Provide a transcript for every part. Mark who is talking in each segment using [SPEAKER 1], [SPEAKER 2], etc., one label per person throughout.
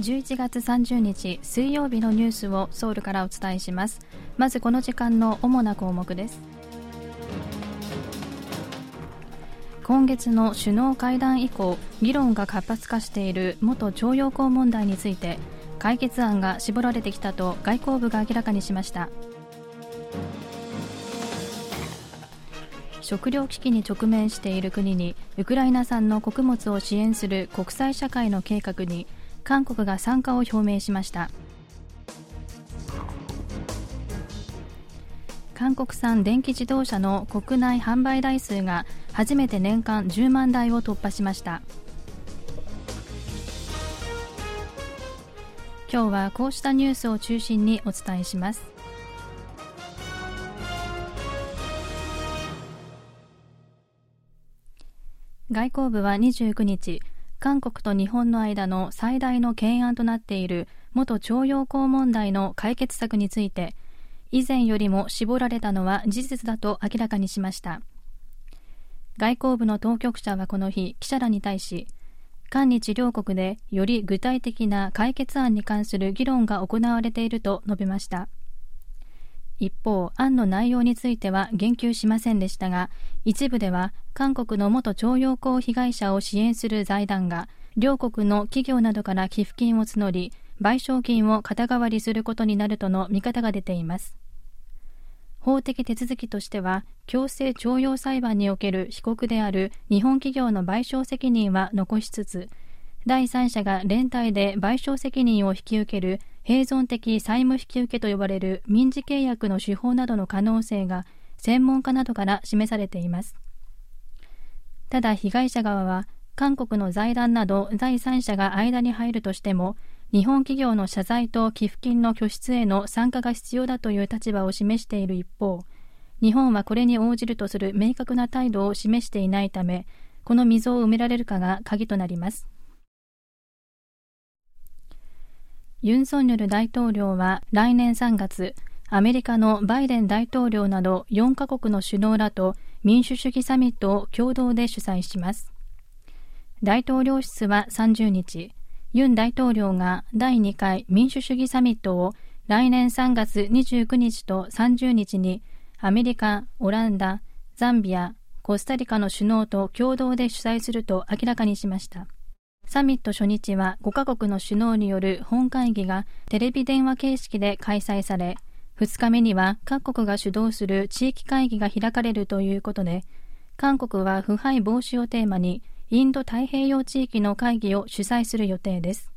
[SPEAKER 1] 11月30日水曜日のニュースをソウルからお伝えします。まずこの時間の主な項目です。今月の首脳会談以降議論が活発化している元徴用工問題について解決案が絞られてきたと外交部が明らかにしました。食糧危機に直面している国にウクライナ産の穀物を支援する国際社会の計画に韓国が参加を表明しました。韓国産電気自動車の国内販売台数が初めて年間10万台を突破しました。今日はこうしたニュースを中心にお伝えします。外交部は29日韓国と日本の間の最大の懸案となっている元徴用工問題の解決策について以前よりも絞られたのは事実だと明らかにしました。外交部の当局者はこの日記者らに対し韓日両国でより具体的な解決案に関する議論が行われていると述べました。一方、案の内容については言及しませんでしたが、一部では韓国の元徴用工被害者を支援する財団が、両国の企業などから寄付金を募り、賠償金を肩代わりすることになるとの見方が出ています。法的手続きとしては、強制徴用裁判における被告である日本企業の賠償責任は残しつつ、第三者が連帯で賠償責任を引き受ける併存的債務引受と呼ばれる民事契約の手法などの可能性が専門家などから示されています。ただ被害者側は韓国の財団など第三者が間に入るとしても日本企業の謝罪と寄付金の拠出への参加が必要だという立場を示している一方日本はこれに応じるとする明確な態度を示していないためこの溝を埋められるかが鍵となります。ユン・ソンニョル大統領は来年3月、アメリカのバイデン大統領など4カ国の首脳らと民主主義サミットを共同で主催します。大統領室は30日、ユン大統領が第2回民主主義サミットを来年3月29日と30日にアメリカ、オランダ、ザンビア、コスタリカの首脳と共同で主催すると明らかにしました。サミット初日は5カ国の首脳による本会議がテレビ電話形式で開催され、2日目には各国が主導する地域会議が開かれるということで、韓国は腐敗防止をテーマにインド太平洋地域の会議を主催する予定です。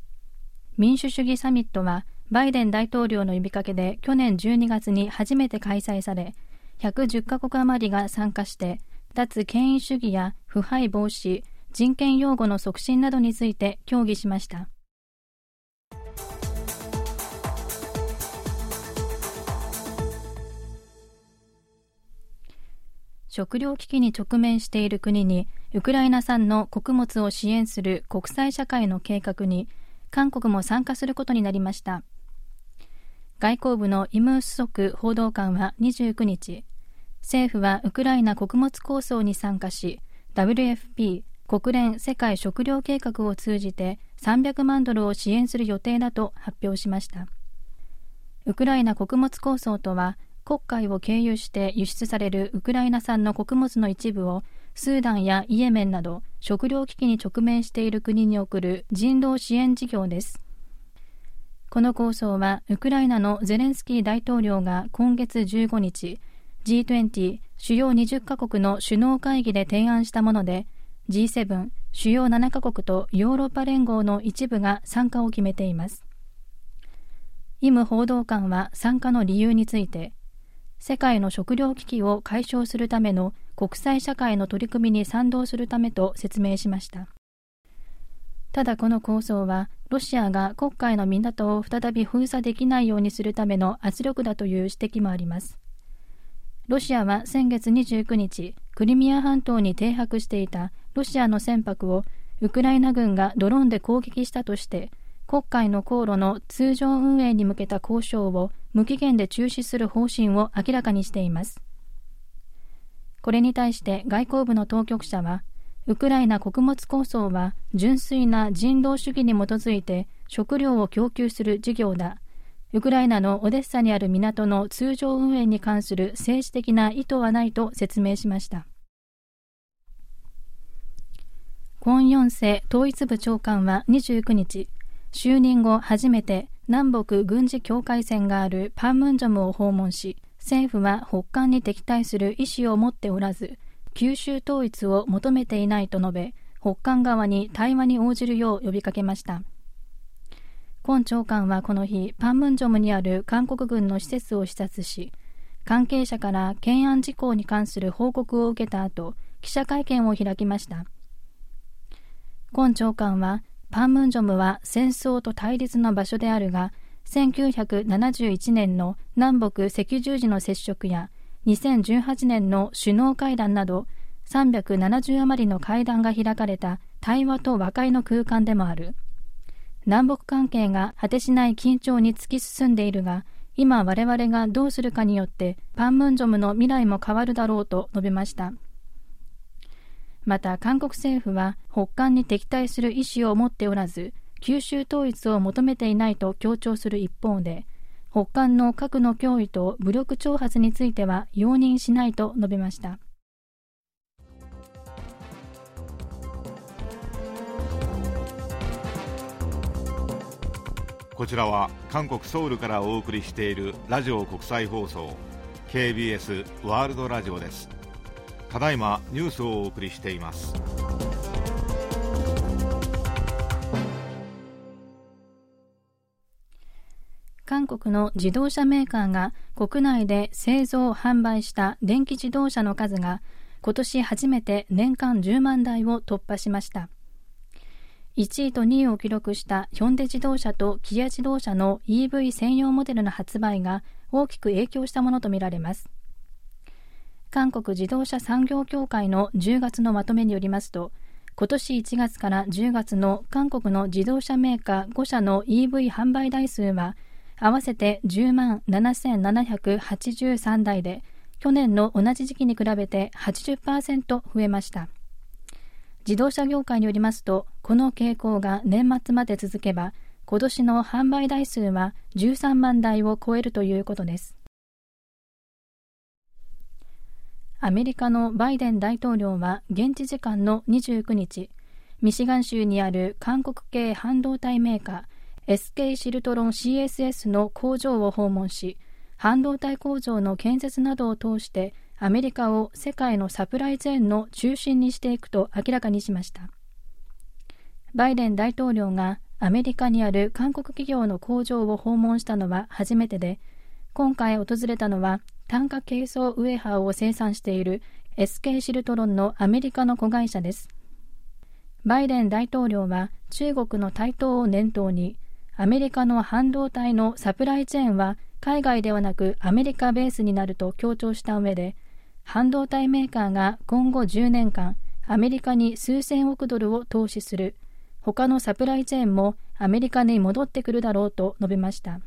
[SPEAKER 1] 民主主義サミットはバイデン大統領の呼びかけで去年12月に初めて開催され、110カ国余りが参加して、脱権威主義や腐敗防止、人権擁護の促進などについて協議しました。食糧危機に直面している国にウクライナ産の穀物を支援する国際社会の計画に韓国も参加することになりました。外交部のイム・ースソク報道官は29日政府はウクライナ穀物構想に参加し WFP 国連世界食糧計画を通じて300万ドルを支援する予定だと発表しました。ウクライナ穀物構想とは黒海を経由して輸出されるウクライナ産の穀物の一部をスーダンやイエメンなど食糧危機に直面している国に送る人道支援事業です。この構想はウクライナのゼレンスキー大統領が今月15日 G20 主要20カ国の首脳会議で提案したもので G7 主要7カ国とヨーロッパ連合の一部が参加を決めています。イム報道官は参加の理由について世界の食糧危機を解消するための国際社会の取り組みに賛同するためと説明しました。ただこの構想はロシアが黒海の港を再び封鎖できないようにするための圧力だという指摘もあります。ロシアは先月29日クリミア半島に停泊していたロシアの船舶をウクライナ軍がドローンで攻撃したとして黒海の航路の通常運営に向けた交渉を無期限で中止する方針を明らかにしていますこれに対して外交部の当局者はウクライナ穀物構想は純粋な人道主義に基づいて食料を供給する事業だ。ウクライナのオデッサにある港の通常運営に関する政治的な意図はないと説明しました。コン・ヨンセ統一部長官は29日、就任後初めて南北軍事境界線があるパンムンジョムを訪問し、政府は北韓に敵対する意思を持っておらず、九州統一を求めていないと述べ、北韓側に対話に応じるよう呼びかけました。今長官はこの日、パンムンジョムにある韓国軍の施設を視察し、関係者から懸案事項に関する報告を受けた後、記者会見を開きました。今長官は、パンムンジョムは戦争と対立の場所であるが、1971年の南北赤十字の接触や、2018年の首脳会談など、370余りの会談が開かれた対話と和解の空間でもある。南北関係が果てしない緊張に突き進んでいるが、今我々がどうするかによってパンムンジョムの未来も変わるだろうと述べました。また韓国政府は北韓に敵対する意思を持っておらず、九州統一を求めていないと強調する一方で、北韓の核の脅威と武力挑発については容認しないと述べました。
[SPEAKER 2] こちらは韓国ソウルからお送りしているラジオ国際放送 KBS ワールドラジオですただいまニュースをお送りしています。
[SPEAKER 1] 韓国の自動車メーカーが国内で製造・販売した電気自動車の数が今年初めて年間10万台を突破しました。1位と2位を記録したヒョンデ自動車とキア自動車の EV 専用モデルの発売が大きく影響したものとみられます。韓国自動車産業協会の10月のまとめによりますと今年1月から10月の韓国の自動車メーカー5社の EV 販売台数は合わせて10万7783台で去年の同じ時期に比べて80%増えました自動車業界によりますと、この傾向が年末まで続けば、今年の販売台数は13万台を超えるということです。アメリカのバイデン大統領は現地時間の29日、ミシガン州にある韓国系半導体メーカー SK シルトロン CSS の工場を訪問し、半導体工場の建設などを通してアメリカを世界のサプライチェーンの中心にしていくと明らかにしました。バイデン大統領がアメリカにある韓国企業の工場を訪問したのは初めてで今回訪れたのは炭化ケイ素ウエハーを生産している SK シルトロンのアメリカの子会社です。バイデン大統領は中国の台頭を念頭にアメリカの半導体のサプライチェーンは海外ではなくアメリカベースになると強調した上で半導体メーカーが今後10年間アメリカに数千億ドルを投資する。他のサプライチェーンもアメリカに戻ってくるだろうと述べました。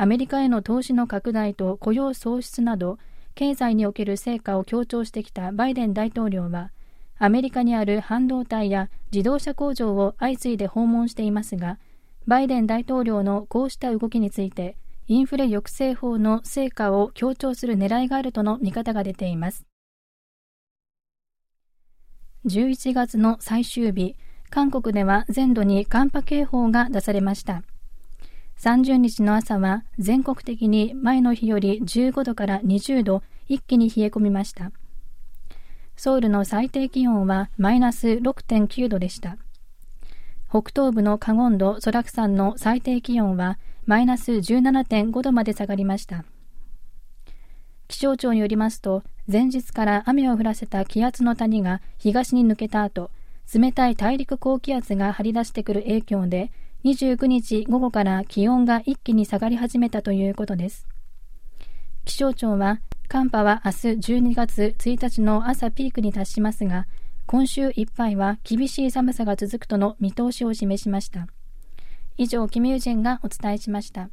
[SPEAKER 1] アメリカへの投資の拡大と雇用創出など経済における成果を強調してきたバイデン大統領はアメリカにある半導体や自動車工場を相次いで訪問していますがバイデン大統領のこうした動きについてインフレ抑制法の成果を強調する狙いがあるとの見方が出ています。11月の最終日韓国では全土に寒波警報が出されました。30日の朝は全国的に前の日より15度から20度一気に冷え込みました。ソウルの最低気温はマイナス6.9度でした。北東部のカゴンドソラク山の最低気温はマイナス17.5度まで下がりました。気象庁によりますと前日から雨を降らせた気圧の谷が東に抜けた後冷たい大陸高気圧が張り出してくる影響で29日午後から気温が一気に下がり始めたということです気象庁は寒波は明日12月1日の朝ピークに達しますが今週いっぱいは厳しい寒さが続くとの見通しを示しました以上、キム・ユジンがお伝えしました。